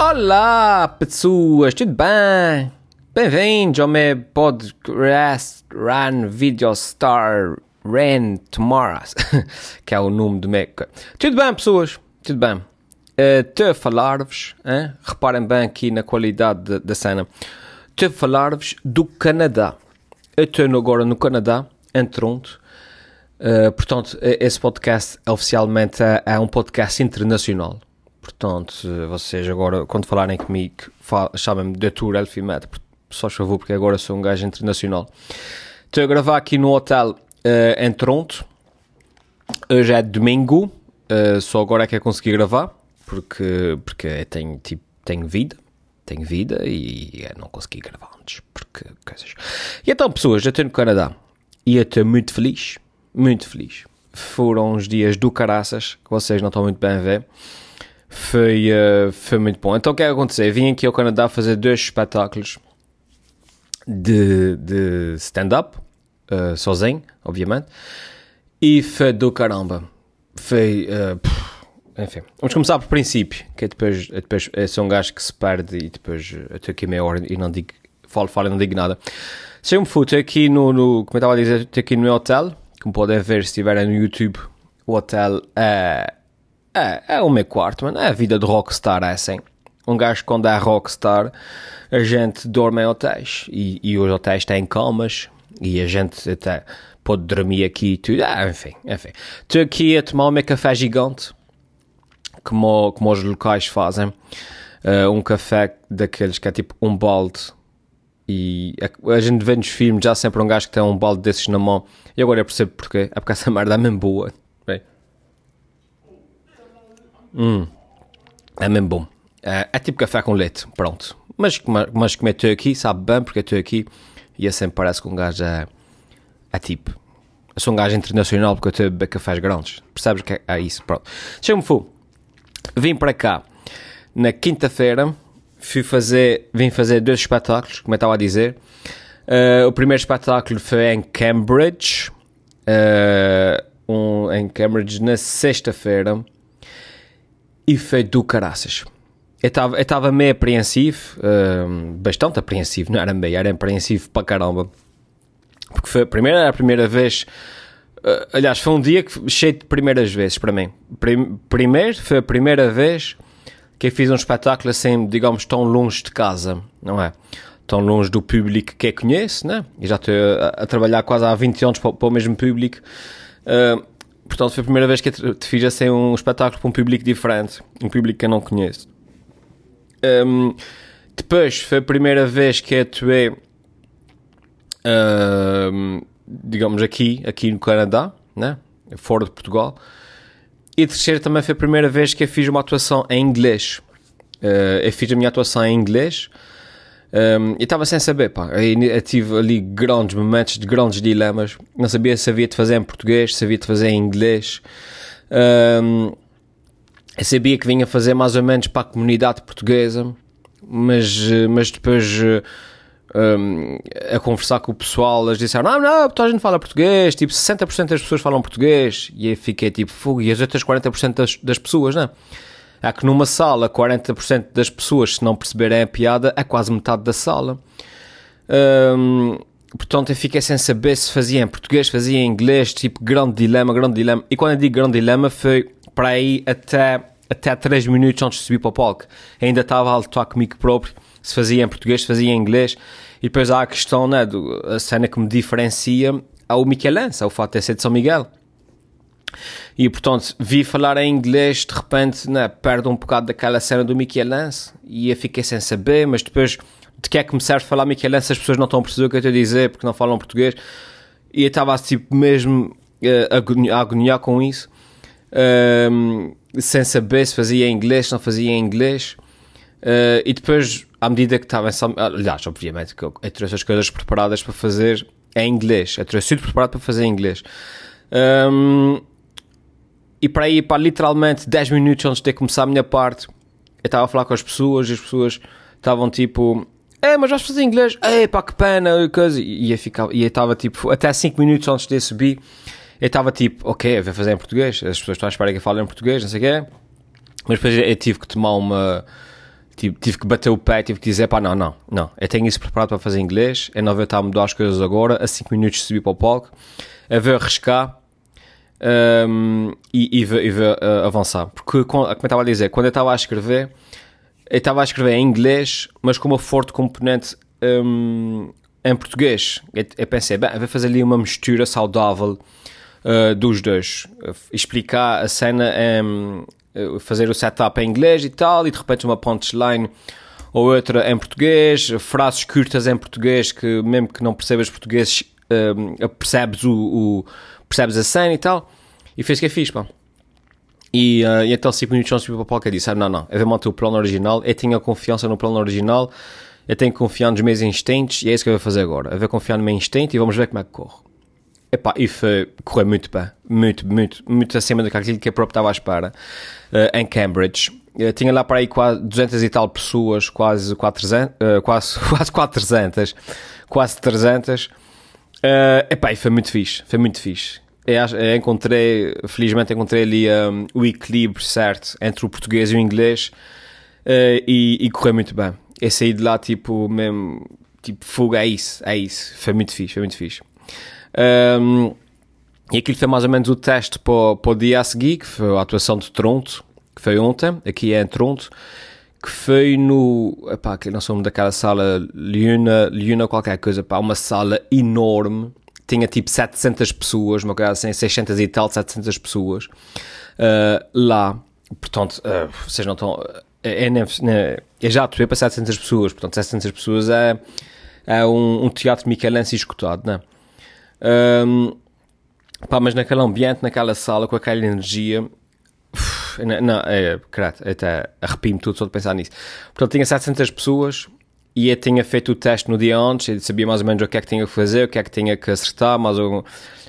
Olá, pessoas, tudo bem? Bem-vindos ao meu podcast Run Video Star Ran Tomorrow, que é o nome do meu. Tudo bem, pessoas? Tudo bem? Estou a falar-vos, reparem bem aqui na qualidade da cena. Estou a falar-vos do Canadá. Eu estou agora no Canadá, em Toronto. Uh, portanto, esse podcast oficialmente é, é um podcast internacional. Portanto, vocês agora, quando falarem comigo, chamem-me de Tour Elfimed, só favor, porque agora sou um gajo internacional. Estou a gravar aqui no hotel uh, em Toronto. Hoje é domingo, uh, só agora é que eu consegui gravar, porque, porque tenho, tipo, tenho vida, tenho vida e eu não consegui gravar antes, porque coisas. E então, pessoas, já estou no Canadá e eu estou muito feliz, muito feliz. Foram uns dias do caraças, que vocês não estão muito bem a ver foi, uh, foi muito bom. Então o que é que aconteceu? Vim aqui ao Canadá fazer dois espetáculos de, de stand-up, uh, sozinho, obviamente, e foi do caramba. Foi. Uh, enfim, vamos começar por princípio, que é depois, é depois eu sou um gajo que se perde e depois eu estou aqui meia hora e não digo, falo, falo e não digo nada. Chego-me fui, estou aqui no, no, como eu estava a dizer, estou aqui no meu hotel, como podem ver se estiverem no YouTube, o hotel é é, é o quarto, mano. É a vida de rockstar, é assim. Um gajo quando é rockstar, a gente dorme em hotéis. E, e os hotéis têm camas. E a gente até pode dormir aqui e tudo. Ah, enfim, enfim. Estou aqui a tomar o meu café gigante. Como, como os locais fazem. Uh, um café daqueles que é tipo um balde e a, a, gente vê nos filmes já sempre um gajo que tem um balde desses na mão e agora eu percebo porquê, é porque essa merda é mesmo boa Hum, é mesmo bom. É, é, tipo café com leite, pronto. Mas, mas como estou aqui, sabe bem porque estou aqui e é sempre parece que um gajo é, é tipo. Eu sou um gajo internacional porque eu estou a beber cafés grandes. Percebes que é, é isso? Pronto. Chega-me fu. Vim para cá na quinta-feira. Fui fazer, vim fazer dois espetáculos, como eu estava a dizer. Uh, o primeiro espetáculo foi em Cambridge. Uh, um, em Cambridge na sexta-feira e foi do caraças. Eu estava meio apreensivo, uh, bastante apreensivo, não era meio, era apreensivo para caramba. Porque foi a primeira, a primeira vez, uh, aliás, foi um dia que, cheio de primeiras vezes para mim. Prim, primeiro, foi a primeira vez que eu fiz um espetáculo assim, digamos, tão longe de casa, não é? Tão longe do público que eu conheço, né? E já estou a, a, trabalhar quase há 20 anos para, para o mesmo público. Uh, Portanto, foi a primeira vez que te fiz assim um espetáculo para um público diferente, um público que eu não conheço. Um, depois, foi a primeira vez que atuei, um, digamos, aqui, aqui no Canadá, né? fora de Portugal. E terceiro também foi a primeira vez que eu fiz uma atuação em inglês. Uh, eu fiz a minha atuação em inglês um, e estava sem saber, pá. Eu tive ali grandes momentos de grandes dilemas. Não sabia se havia de fazer em português, se havia de fazer em inglês. Um, eu sabia que vinha fazer mais ou menos para a comunidade portuguesa, mas, mas depois um, a conversar com o pessoal, eles disseram: Não, não, toda a gente fala português, tipo 60% das pessoas falam português. E eu fiquei tipo, fogo, e as outras 40% das, das pessoas, não É que numa sala, 40% das pessoas, se não perceberem a piada, é quase metade da sala. Hum, portanto, eu fiquei sem saber se fazia em português, fazia em inglês, tipo, grande dilema, grande dilema. E quando eu digo grande dilema, foi para aí até, até 3 minutos antes de subir para o palco. Ainda estava a lutar comigo próprio, se fazia em português, se fazia em inglês. E depois há a questão, né, do, a cena que me diferencia é o Michelense, o fato de ser de São Miguel. E portanto, vi falar em inglês, de repente, né, perde um bocado daquela cena do Lance e eu fiquei sem saber, mas depois de que é que me serve falar Lance as pessoas não estão a perceber o que eu estou a dizer porque não falam português. E eu estava tipo mesmo uh, a agoniar com isso, uh, sem saber se fazia em inglês, se não fazia em inglês. Uh, e depois, à medida que estava aliás, obviamente, que eu, eu trouxe as coisas preparadas para fazer em inglês, eu trouxe tudo preparado para fazer em inglês. Um, e para aí, para literalmente 10 minutos antes de começar a minha parte, eu estava a falar com as pessoas e as pessoas estavam tipo. É, mas vais fazer inglês? É, pá, que pena, e coisa. E eu e eu estava tipo, até 5 minutos antes de subir, eu estava tipo, ok, eu vou fazer em português. As pessoas estão à espera que eu fale em português, não sei o quê. Mas depois eu tive que tomar uma. tive, tive que bater o pé, tive que dizer, pá, não, não, não, eu tenho isso preparado para fazer inglês, eu não vou estar a mudar as coisas agora, a 5 minutos subi para o palco, eu vou arriscar um, e, e, e uh, avançar. Porque, como eu estava a dizer, quando eu estava a escrever, eu estava a escrever em inglês, mas com uma forte componente um, em português. Eu, eu pensei, bem, vou fazer ali uma mistura saudável uh, dos dois. Explicar a cena, um, fazer o setup em inglês e tal, e de repente uma punchline ou outra em português, frases curtas em português que mesmo que não percebas português um, percebes, o, percebes a cena e tal. E fez o que é fixe, pá. E, uh, e então 5 minutos antes o palco eu disse, ah, não, não, eu vou manter o plano original, eu tinha confiança no plano original, eu tenho que confiar nos meus instintos e é isso que eu vou fazer agora. Eu vou confiar no meu instinto e vamos ver como é que corre. Epá, e foi, correu muito bem, muito, muito, muito acima daquilo que a própria estava à espera, uh, em Cambridge. Eu tinha lá para aí quase 200 e tal pessoas, quase 400, uh, quase, quase 400, quase 300. Uh, epá, foi muito fixe, foi muito fixe. Eu, eu encontrei, felizmente encontrei ali um, o equilíbrio certo entre o português e o inglês uh, e, e correu muito bem. Eu saí de lá tipo mesmo, tipo, fogo, é isso, é isso. Foi muito fixe, foi muito fixe. Um, e aquilo foi mais ou menos o teste para, para o dia a seguir, que foi a atuação de Tronto, que foi ontem, aqui é em Tronto, que foi no. Epá, que não sou daquela sala, Liuna, Liuna qualquer coisa, pá, uma sala enorme, tinha tipo 700 pessoas, uma coisa assim, 600 e tal, 700 pessoas uh, lá. Portanto, uh, vocês não estão. É, é, é, é já atuei para 700 pessoas, portanto, 700 pessoas é, é um, um teatro michelense escutado, não é? Um, pá, mas naquele ambiente, naquela sala, com aquela energia, não, é, credo, até arrepio-me tudo só de pensar nisso. Portanto, tinha 700 pessoas e eu tinha feito o teste no dia antes, eu sabia mais ou menos o que é que tinha que fazer, o que é que tinha que acertar, mas um,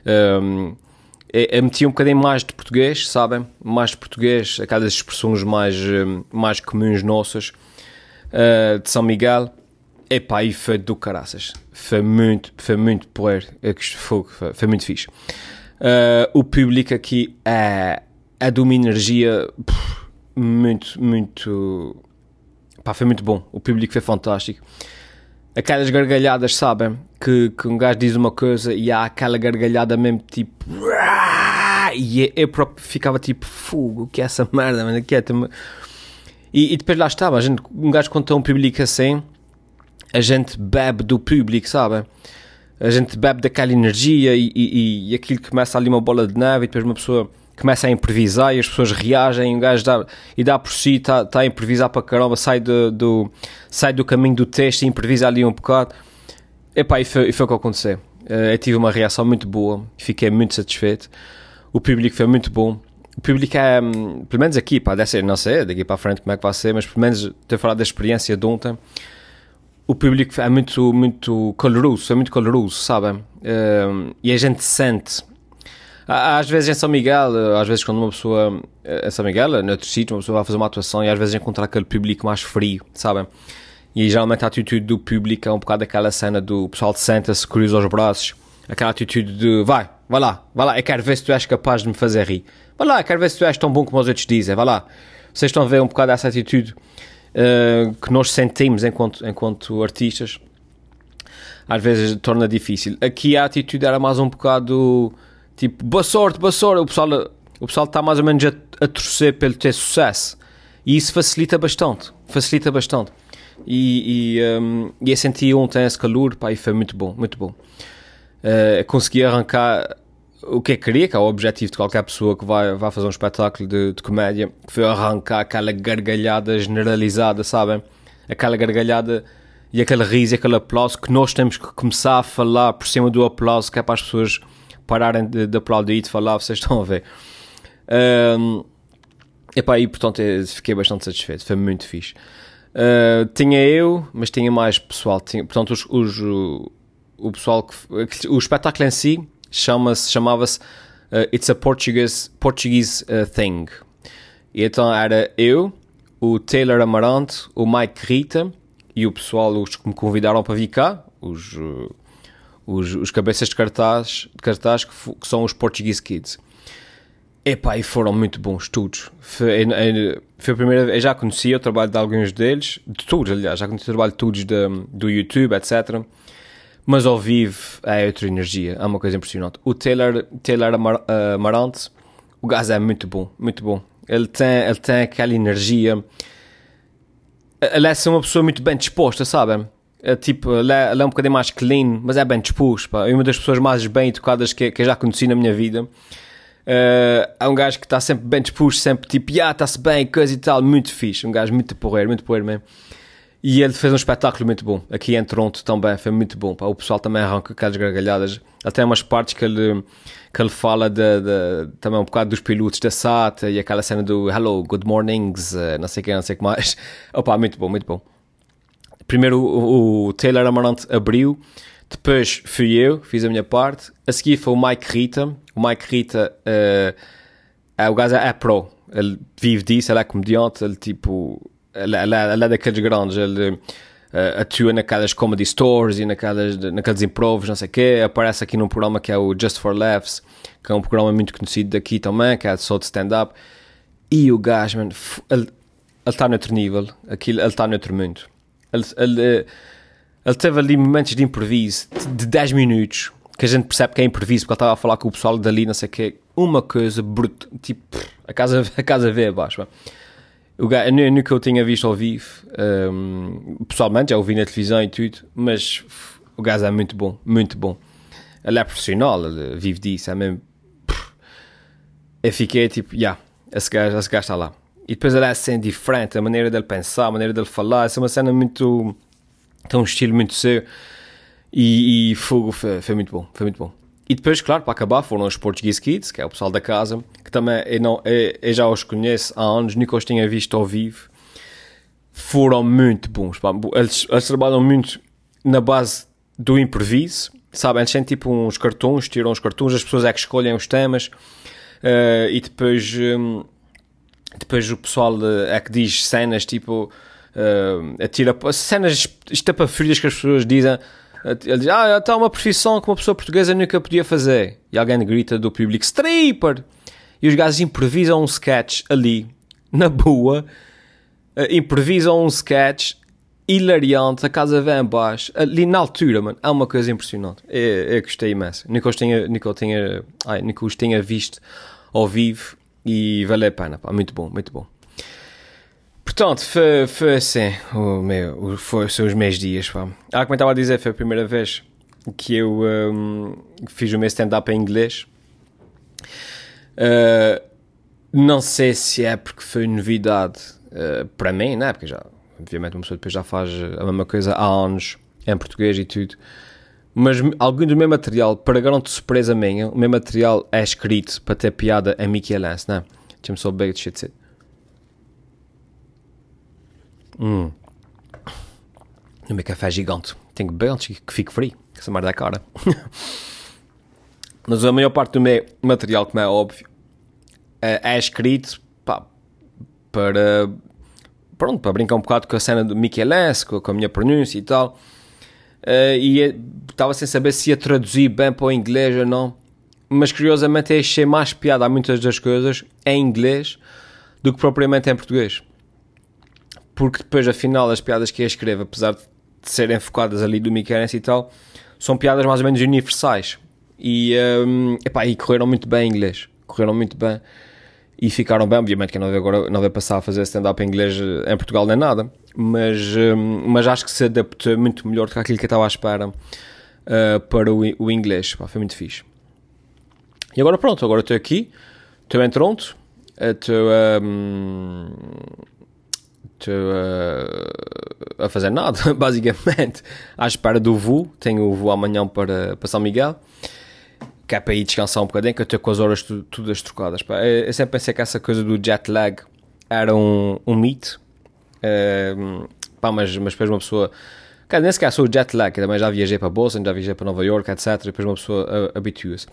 um, eu, eu meti um bocadinho mais de português, sabem? Mais de português, aquelas expressões mais, mais comuns nossas uh, de São Miguel. Epá, e foi do caraças. Foi muito, foi muito poder. Foi, foi, foi muito fixe. Uh, o público aqui é, é de uma energia muito, muito. Pá, foi muito bom. O público foi fantástico. Aquelas gargalhadas, sabem? Que, que um gajo diz uma coisa e há aquela gargalhada mesmo tipo. E eu próprio ficava tipo, fogo, o que é essa merda, mano? É, e, e depois lá estava, a gente, um gajo contou um público assim a gente bebe do público, sabe? A gente bebe daquela energia e, e, e aquilo começa ali uma bola de neve e depois uma pessoa começa a improvisar e as pessoas reagem, o gajo dá, e dá por si, está tá a improvisar para caramba, sai do, do, sai do caminho do texto e improvisa ali um bocado. Epá, e foi, e foi o que aconteceu. Eh, eu tive uma reação muito boa, fiquei muito satisfeito. O público foi muito bom. O público é, hum, pelo menos aqui, pá, deve ser, não sei, daqui para a frente como é que vai ser, mas pelo menos ter falado da experiência de ontem o público é muito, muito caloroso, é muito caloroso, sabem? Uh, e a gente sente. Às vezes em São Miguel, às vezes quando uma pessoa, eh, em São Miguel, noutro sítio, uma pessoa vai fazer uma atuação e às vezes encontra aquele público mais frio, sabem? E geralmente a atitude do público é um bocado aquela cena do pessoal senta-se, cruza os braços, aquela atitude de vai, vai lá, vai lá, eu quero ver se tu és capaz de me fazer rir. Vai lá, eu quero ver se tu és tão bom como os outros dizem, vai lá. Vocês estão a ver um bocado essa atitude uh, que nós sentimos enquanto, enquanto artistas, às vezes torna difícil. Aqui a atitude era mais um bocado tipo, boa sorte, boa sorte. O pessoal, o pessoal está mais ou menos a, a torcer pelo ter sucesso. E isso facilita bastante. Facilita bastante. E, e, um, e eu senti ontem esse calor, pá, e foi muito bom, muito bom. Uh, consegui arrancar o que é que queria, que é o objetivo de qualquer pessoa que vai, vai fazer um espetáculo de, de comédia, que foi arrancar aquela gargalhada generalizada, sabem? Aquela gargalhada e aquele riso e aquele aplauso que nós temos que começar a falar por cima do aplauso, que é para as pessoas pararem de, de aplaudir e de falar, vocês estão a ver. Um, epá, e portanto fiquei bastante satisfeito, foi muito fixe. Uh, tinha eu, mas tinha mais pessoal. Tinha, portanto, os, os, o, o pessoal que. O espetáculo em si chama-se, chamava-se uh, It's a Portuguese, Portuguese uh, Thing. E então era eu, o Taylor Amarante, o Mike Rita e o pessoal os que me convidaram para vir cá, os, uh, os, os cabeças de cartaz, de cartaz que, que, são os Portuguese Kids. Epá, e foram muito bons todos. Foi, foi a primeira vez, eu já conhecia o trabalho de alguns deles, de todos, aliás, já conhecia o trabalho de todos de, do YouTube, etc. Mas ao vivo é outra energia, é uma coisa impressionante. O Taylor, Taylor Amar, Amarante, o gás é muito bom, muito bom. Ele tem, ele tem aquela energia. Ele é uma pessoa muito bem disposta, sabem? É, tipo, ele é, ele é, um bocadinho mais clean, mas é bem disposto. É uma das pessoas mais bem educadas que, que eu já conheci na minha vida. Uh, é um gajo que está sempre bem disposto, sempre tipo, ah, está-se bem, coisa e tal, muito fixe. Um gajo muito porreiro, muito porreiro mesmo. E ele fez um espetáculo muito bom. Aqui em Toronto também foi muito bom. Pá. O pessoal também arranca aquelas gargalhadas. Tem umas partes que ele, que ele fala de, de, também um bocado dos pilotos da SAT e aquela cena do Hello, Good Mornings, uh, não sei o que, não sei o que mais. Opa, muito bom, muito bom. Primeiro o, o Taylor Amarante abriu, depois fui eu, fiz a minha parte. A seguir foi o Mike Rita. O Mike Rita, uh, é, o gajo é pro. Ele vive disso, ele é comediante, ele tipo ele, ele, ele é daqueles grandes, ele uh, atua naquelas comedy stores e naquelas, naqueles improvos, não sei o quê, aparece aqui num programa que é o Just for Laughs, que é um programa muito conhecido daqui também, que é só de stand-up, e o gajo, man, ele está noutro nível, aquilo, ele está noutro mundo. Ele, ele, eh, ele teve ali momentos de improviso de 10 minutos, que a gente percebe que é improviso, porque ele estava a falar com o pessoal dali, não sei o quê, uma coisa bruta, tipo, a casa, a casa vê abaixo. O gajo, nunca eu tinha visto ao vivo, um, pessoalmente, já ouvi na televisão e tudo, mas o gajo é muito bom, muito bom. Ele é profissional, ele vive disso, é mesmo. Eu fiquei tipo, já, yeah, esse gajo está lá. E depois ele é assim diferente, a maneira dele pensar, a maneira dele falar, essa é uma cena muito. tem um estilo muito seu. E, e fogo foi, foi muito bom, foi muito bom. E depois, claro, para acabar, foram os Portuguese Kids, que é o pessoal da casa, que também eu, não, eu, eu já os conheço há anos, nunca os tinha visto ao vivo. Foram muito bons. Eles, eles trabalham muito na base do improviso, sabem? Eles têm tipo uns cartões, tiram os cartões, as pessoas é que escolhem os temas uh, e depois, um, depois o pessoal é que diz cenas tipo. Uh, atira cenas estapafrias que as pessoas dizem ele diz, ah, está uma profissão que uma pessoa portuguesa nunca podia fazer. E alguém grita do público, stripper! E os gajos improvisam um sketch ali, na boa, uh, improvisam um sketch hilariante, a casa vem abaixo, ali na altura, mano, é uma coisa impressionante. Eu, eu gostei imenso. Nunca os nunca ai, nunca os tinha visto ao vivo e valeu a pena, pá, muito bom, muito bom. Portanto, foi, foi assim, o meu, foi, os meus dias. Pá. Ah, como eu estava a dizer, foi a primeira vez que eu um, fiz o meu stand-up em inglês. Uh, não sei se é porque foi novidade uh, para mim, né? Porque já, obviamente, uma pessoa depois já faz a mesma coisa há anos em português e tudo. Mas algum do meu material, para grande surpresa minha, o meu material é escrito para ter piada em Michelense, né? Deixa-me só beber de Hum. O meu café é gigante. Tenho que beber antes que fique frio. Que essa merda é cara. Mas a maior parte do meu material, como é óbvio, é, é escrito pá, para, pronto, para brincar um bocado com a cena do Michelense, com, com a minha pronúncia e tal. Uh, e estava sem saber se ia traduzir bem para o inglês ou não. Mas curiosamente achei mais piada a muitas das coisas em inglês do que propriamente em português porque depois, afinal, as piadas que eu escrevo, apesar de serem focadas ali do Mickey e tal, são piadas mais ou menos universais. E, um, epá, e correram muito bem em inglês. Correram muito bem. E ficaram bem. Obviamente que não veio, agora, não veio passar a fazer stand-up em inglês eh, em Portugal nem nada. Mas, um, mas acho que se adaptou muito melhor do que aquilo que eu estava à espera uh, para o, o inglês. Pá, foi muito fixe. E agora pronto, agora estou aqui. Estou em Toronto. Estou... Um, estou a, a fazer nada, basicamente, à espera do voo. Tenho o voo amanhã para, para São Miguel, que é para ir descansar um bocadinho, que eu estou com as horas tu, todas trocadas. Pá. Eu, sempre pensei que essa coisa do jet lag era um, um mito, uh, pá, mas, mas depois uma pessoa. Cara, nem sequer sou o jet lag, também já viajei para Boston, já viajei para Nova York, etc. Depois uma pessoa habitua-se.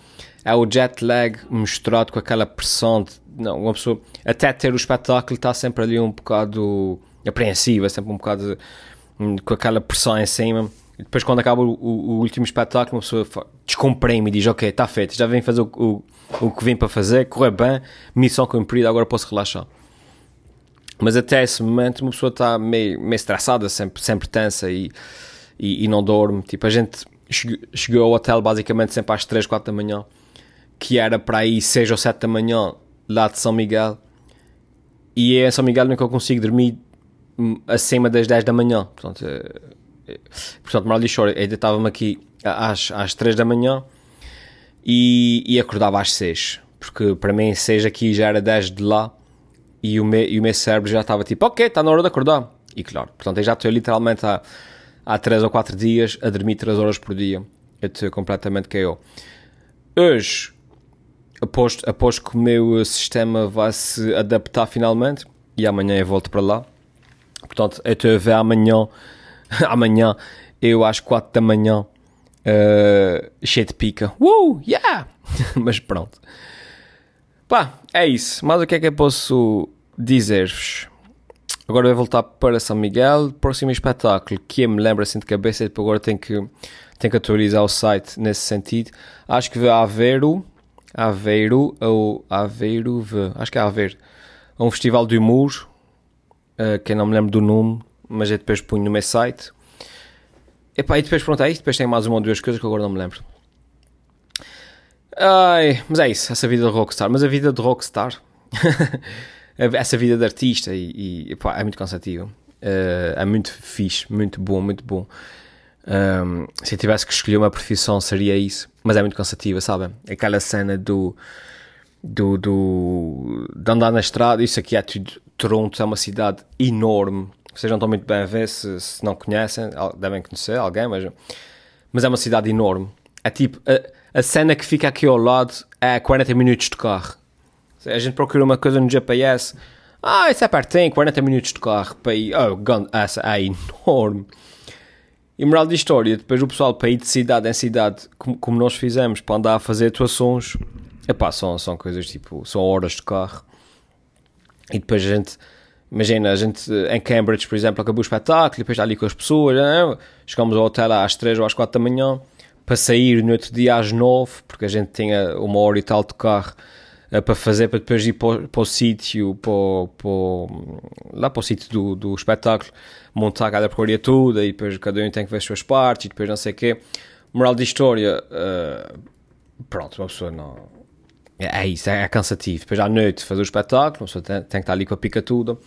É o jet lag misturado com aquela pressão de não, uma pessoa, até ter o espetáculo, está sempre ali um bocado apreensiva, sempre um bocado hum, com aquela pressão em cima. E depois, quando acaba o, o, último espetáculo, uma pessoa descomprime e diz: Ok, está feito, já vem fazer o, o, o que vim para fazer, correr bem, missão cumprida, agora posso relaxar. Mas até esse momento uma pessoa está meio, meio estressada, sempre, sempre tensa e, e, e não dorme. Tipo, a gente chegou ao hotel basicamente sempre às 3, 4 da manhã, que era para aí 6 ou 7 da manhã lá de São Miguel. E em São Miguel nunca eu consigo dormir hum, acima das 10 da manhã. Portanto, eh, eh, portanto moral de choro, ainda estava-me aqui às, às 3 da manhã e, e acordava às 6. Porque para mim 6 aqui já era 10 de lá e o, meu, e o meu cérebro já estava tipo, ok, está na hora de acordar. E claro, portanto eu já estou literalmente há, há 3 ou 4 dias a dormir 3 horas por dia. Eu estou completamente KO. Hoje, após, após que o meu sistema vai se adaptar finalmente, e amanhã eu volto para lá. Portanto, eu estou a ver amanhã, amanhã, eu às 4 da manhã, uh, cheio de pica. Uh, yeah! Mas pronto. Pá, é isso. Mas o que é que eu posso dizer-vos? Agora vou voltar para São Miguel. Próximo espetáculo que eu me lembro assim de cabeça, depois agora tenho que, tenho que atualizar o site nesse sentido. Acho que vai Aveiro, Aveiro, ou Aveiro, acho que é Aveiro. É um festival de humor, uh, que eu não me lembro do nome, mas eu depois ponho no meu site. Epá, e depois pronto, é isso. Depois tem mais uma ou duas coisas que agora não me lembro. Ai, mas é isso, essa vida de rockstar. Mas a vida de rockstar, essa vida de artista, e, e pá, é muito cansativo. Uh, é muito fixe, muito bom, muito bom. Um, se eu tivesse que escolher uma profissão, seria isso. Mas é muito cansativa, sabem? Aquela cena do, do, do, de andar na estrada. Isso aqui é tudo. Toronto é uma cidade enorme. Vocês não estão muito bem a ver, se, se não conhecem, devem conhecer alguém, mas, mas é uma cidade enorme. É tipo. A, a cena que fica aqui ao lado é 40 minutos de carro. A gente procura uma coisa no GPS. Ah, isso é pertinho, 40 minutos de carro para ir. Oh, essa é enorme. E moral de história, depois o pessoal para ir de cidade em cidade, como, como nós fizemos, para andar a fazer atuações, epá, são, são coisas tipo, são horas de carro. E depois a gente, imagina, a gente em Cambridge, por exemplo, acabou o espetáculo, depois está ali com as pessoas, né? chegamos ao hotel às 3 ou às 4 da manhã, para sair no outro dia às nove, porque a gente tinha uma hora e tal de carro uh, para fazer, para depois ir para, para o sítio, para, para, lá para o sítio do, do espetáculo, montar cada porcaria toda e depois cada um tem que ver as suas partes e depois não sei o quê. Moral de história, uh, pronto, uma pessoa não. É, é isso, é, é, cansativo. Depois à noite fazer o espetáculo, uma pessoa tem, tem que estar ali com a pica toda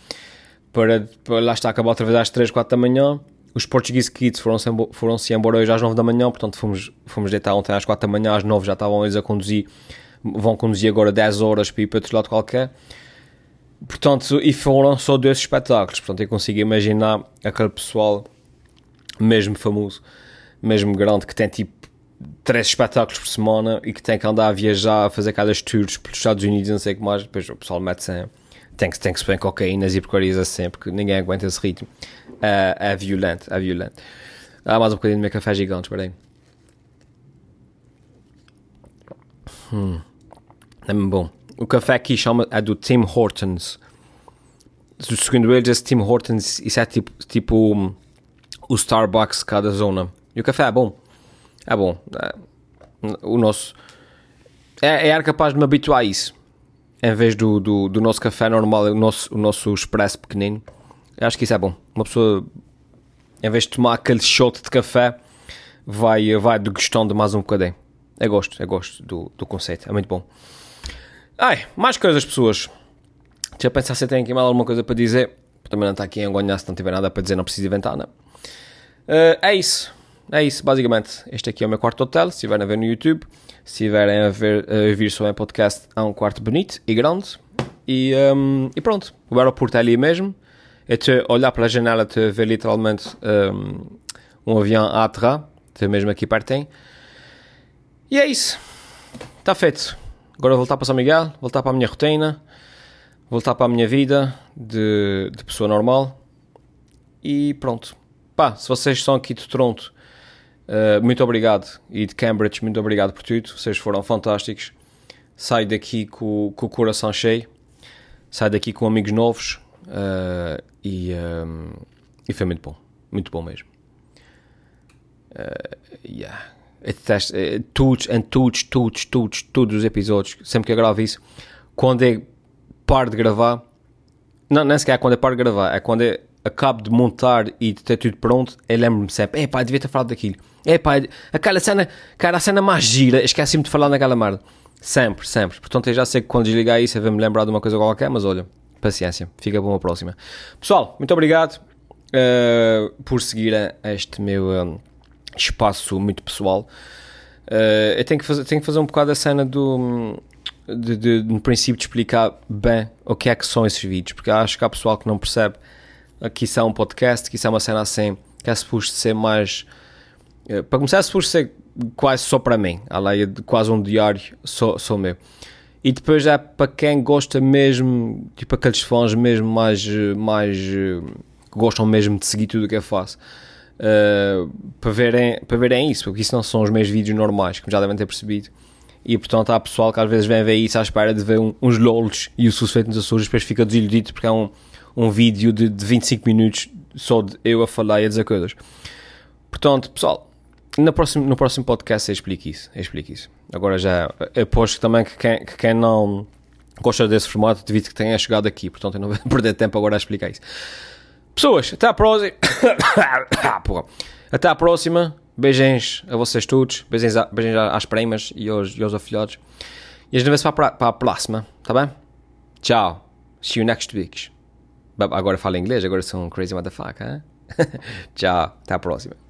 para, para lá estar acabar outra vez às 3, 4 da manhã os Portuguese Kids foram-se foram embora hoje às 9 da manhã, portanto fomos, fomos deitar ontem às 4 da manhã, às 9 já estavam eles a conduzir, vão conduzir agora 10 horas para ir para outro lado qualquer. Portanto, e foram só dois espetáculos, portanto eu consigo imaginar aquele pessoal mesmo famoso, mesmo grande, que tem tipo três espetáculos por semana e que tem que andar a viajar, a fazer aquelas tours pelos Estados Unidos não sei o que mais, depois o pessoal mete-se tem que, tem que se beber cocaínas e porcarias assim, porque ninguém aguenta esse ritmo. Uh, é violento, é violento. Ah, mais um bocadinho do meu café gigante, espera aí. Hum. É bom. O café aqui chama, é do Tim Hortons. Segundo eles, esse Tim Hortons, isso é tipo, tipo um, o Starbucks cada zona. E o café é bom. É bom. É, o nosso... É, é capaz de me habituar a isso em vez do, do, do, nosso café normal, o nosso, o nosso expresso pequenino. Eu acho que isso é bom. Uma pessoa, em vez de tomar aquele shot de café, vai, vai degustando mais um bocadinho. Eu gosto, eu gosto do, do conceito, é muito bom. Ai, mais coisas, pessoas. Deixa eu pensar se tem aqui mais alguma coisa para dizer. Também não está aqui em Angonha, se não tiver nada para dizer, não preciso inventar, não. Uh, é isso. É isso, basicamente. Este aqui é o meu quarto hotel, se estiverem a ver no YouTube. Se estiverem a, ver, a ouvir só em podcast, há um quarto bonito e grande. E, um, e pronto, o aeroporto é ali mesmo. É te olhar para a janela, te ver literalmente um, um avião a aterrar. Te mesmo aqui pertinho. E é isso. Está feito. Agora voltar para São Miguel, voltar para a minha rotina, voltar para a minha vida de, de pessoa normal. E pronto. Pá, se vocês são aqui de Toronto Uh, muito obrigado. E de Cambridge, muito obrigado por tudo. Vocês foram fantásticos. Saio daqui com, com o coração cheio. Saio daqui com amigos novos. Uh, e, um, e foi muito bom. Muito bom mesmo. Uh, yeah. Todos, and todos, todos, todos, todos os episódios, sempre que eu gravo isso, quando eu paro de gravar, não, é sequer quando eu paro de gravar, é quando eu acabo de montar e de ter tudo pronto, eu lembro-me sempre, é pá, devia ter falado daquilo, é pá, aquela cena, cara, a cena mais gira, esqueci-me de falar naquela merda. Sempre, sempre. Portanto, eu já sei que quando desligar isso eu vou me lembrar de uma coisa qualquer, mas olha, paciência, fica bom a próxima. Pessoal, muito obrigado uh, por seguir este meu um, espaço muito pessoal. Uh, eu tenho que, fazer, tenho que fazer um bocado a cena do. De, de, no princípio, de explicar bem o que é que são esses vídeos, porque acho que há pessoal que não percebe que isso é um podcast, que isso é uma cena assim, que é suposto ser mais. Uh, para começar, é suposto ser quase só para mim, além de quase um diário só, só meu. E depois é para quem gosta mesmo, tipo aqueles fãs mesmo mais, mais que gostam mesmo de seguir tudo o que eu faço. Uh, para, verem, para verem isso, porque isso não são os meus vídeos normais, como já devem ter percebido. E portanto há pessoal que às vezes vem ver isso à espera de ver um, uns LOLs e o suspeito nos Açores depois fica desiludido porque é um, um vídeo de, de 25 minutos só de eu a falar e a dizer coisas. Portanto, pessoal, no próximo, no próximo podcast eu explico isso. Eu explico isso. Agora já aposto também que quem, que quem não gosta desse formato devido que tenha chegado aqui. Portanto, eu não vou perder tempo agora a explicar isso. Pessoas, até à próxima. até à próxima. Beijinhos a vocês todos. Beijinhos, a, beijinhos às primas e aos, e aos afilhados. E a gente vê-se para, para a próxima. Tá bem? Tchau. See you next week. Agora falo inglês, agora um crazy motherfucker. Tchau. Até à próxima.